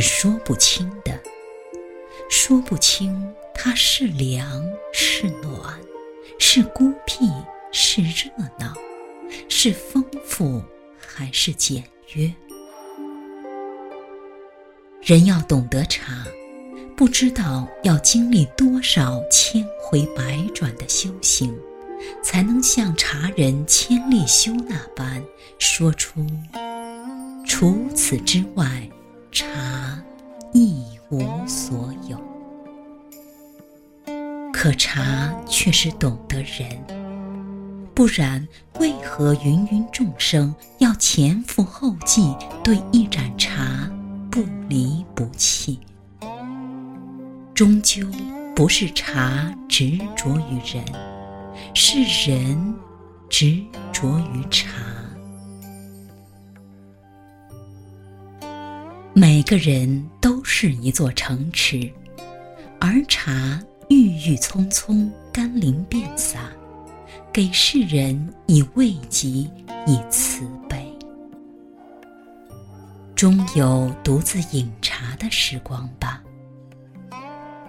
是说不清的，说不清它是凉是暖，是孤僻是热闹，是丰富还是简约。人要懂得茶，不知道要经历多少千回百转的修行，才能像茶人千里修那般说出：除此之外，茶一无所有。可茶却是懂得人，不然为何芸芸众生要前赴后继对一盏茶？不离不弃，终究不是茶执着于人，是人执着于茶。个人都是一座城池，而茶郁郁葱葱，甘霖遍洒，给世人以慰藉，以慈悲。终有独自饮茶的时光吧。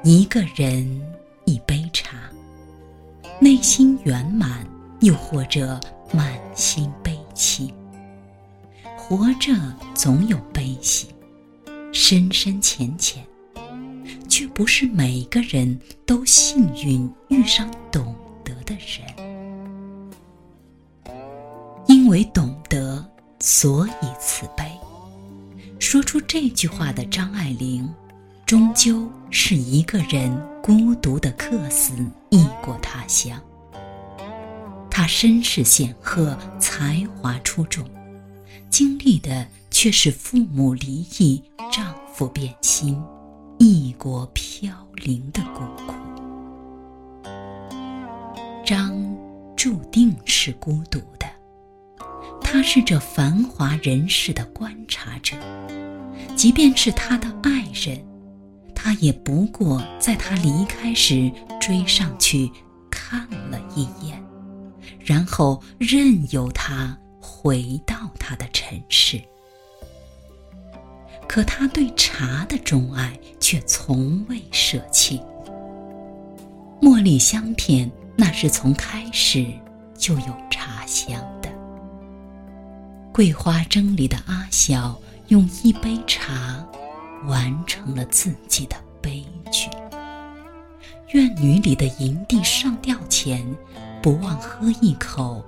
一个人一杯茶，内心圆满，又或者满心悲戚。活着总有悲喜，深深浅浅，却不是每个人都幸运遇上懂得的人。因为懂得，所以慈悲。说出这句话的张爱玲，终究是一个人孤独的客死异国他乡。她身世显赫，才华出众，经历的却是父母离异、丈夫变心、异国飘零的孤苦。张注定是孤独的。他是这繁华人世的观察者，即便是他的爱人，他也不过在他离开时追上去看了一眼，然后任由他回到他的尘世。可他对茶的钟爱却从未舍弃。茉莉香片，那是从开始就有茶香的。桂花蒸里的阿晓用一杯茶，完成了自己的悲剧。院女里的银帝上吊前，不忘喝一口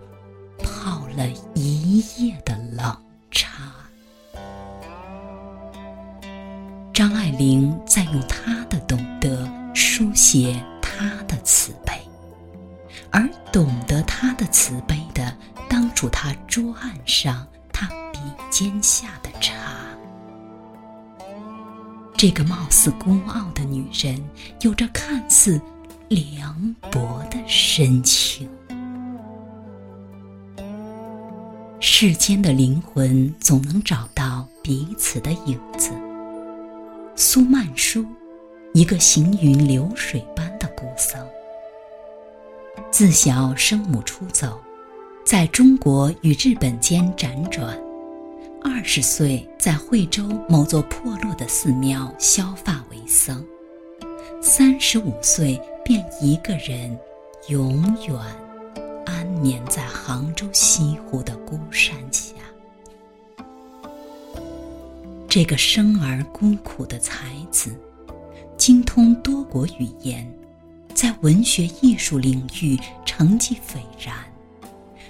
泡了一夜的冷张爱玲在用她的懂得书写她的慈悲，而懂得她的慈悲的，当属她桌案上。她笔尖下的茶，这个貌似孤傲的女人，有着看似凉薄的深情。世间的灵魂总能找到彼此的影子。苏曼殊，一个行云流水般的孤僧，自小生母出走，在中国与日本间辗转。二十岁在惠州某座破落的寺庙削发为僧，三十五岁便一个人永远安眠在杭州西湖的孤山下。这个生而孤苦的才子，精通多国语言，在文学艺术领域成绩斐然。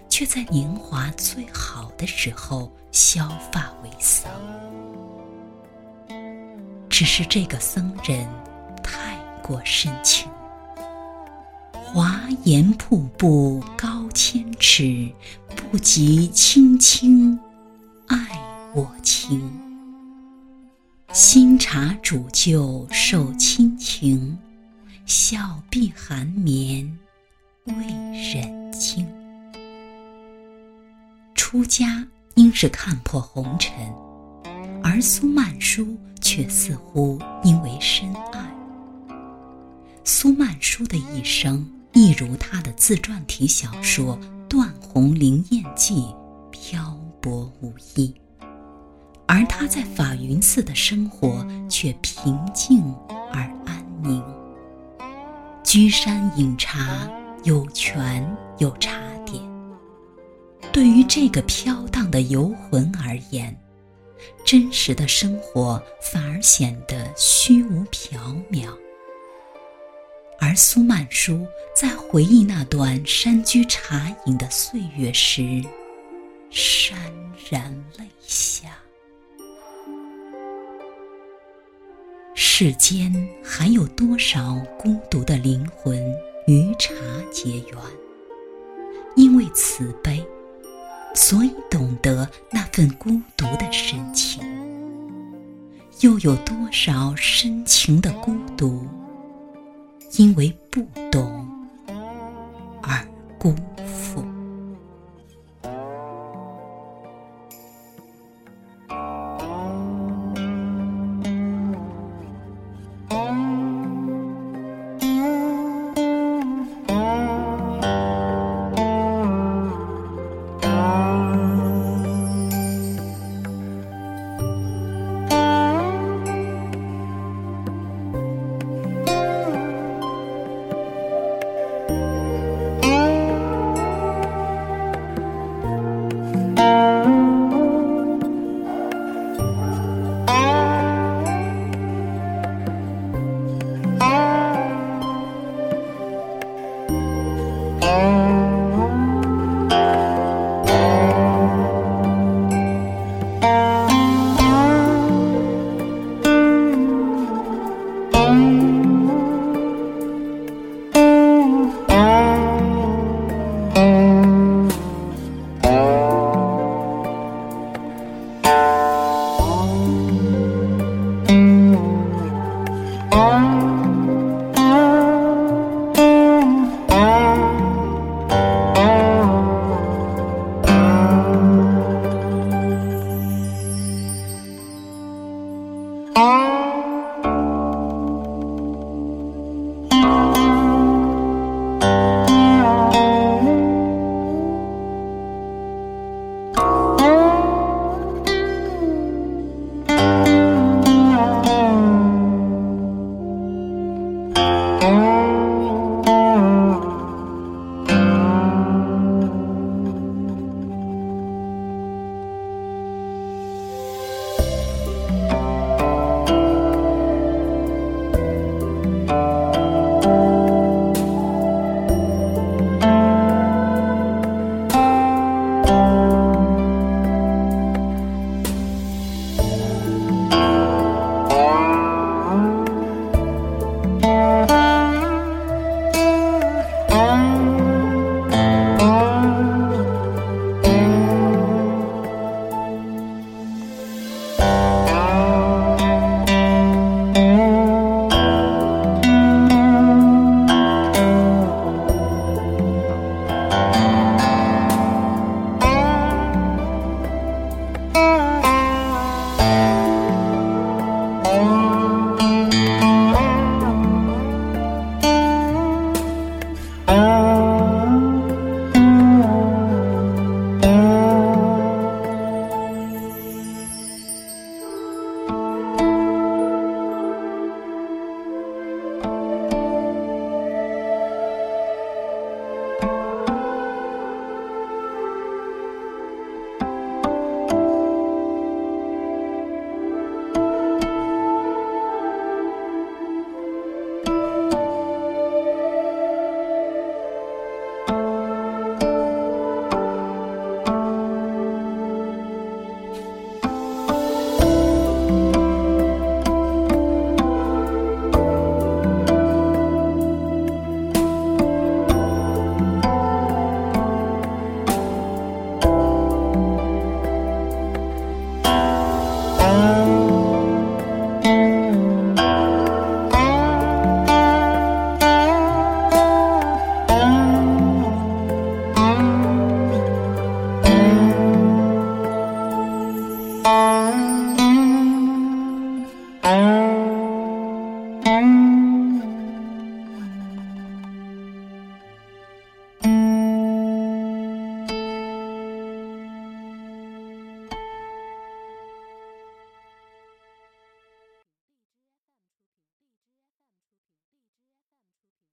却在年华最好的时候削发为僧。只是这个僧人太过深情，华严瀑布高千尺，不及青青爱我情。新茶煮旧受亲情，小臂寒眠未忍惊。出家应是看破红尘，而苏曼殊却似乎因为深爱。苏曼殊的一生，一如他的自传体小说《断鸿灵验记》，漂泊无依，而他在法云寺的生活却平静而安宁。居山饮茶，有泉有茶点。对于这个飘荡的游魂而言，真实的生活反而显得虚无缥缈。而苏曼殊在回忆那段山居茶饮的岁月时，潸然泪下。世间还有多少孤独的灵魂与茶结缘？因为慈悲，所以懂得那份孤独的深情。又有多少深情的孤独？因为不懂而孤。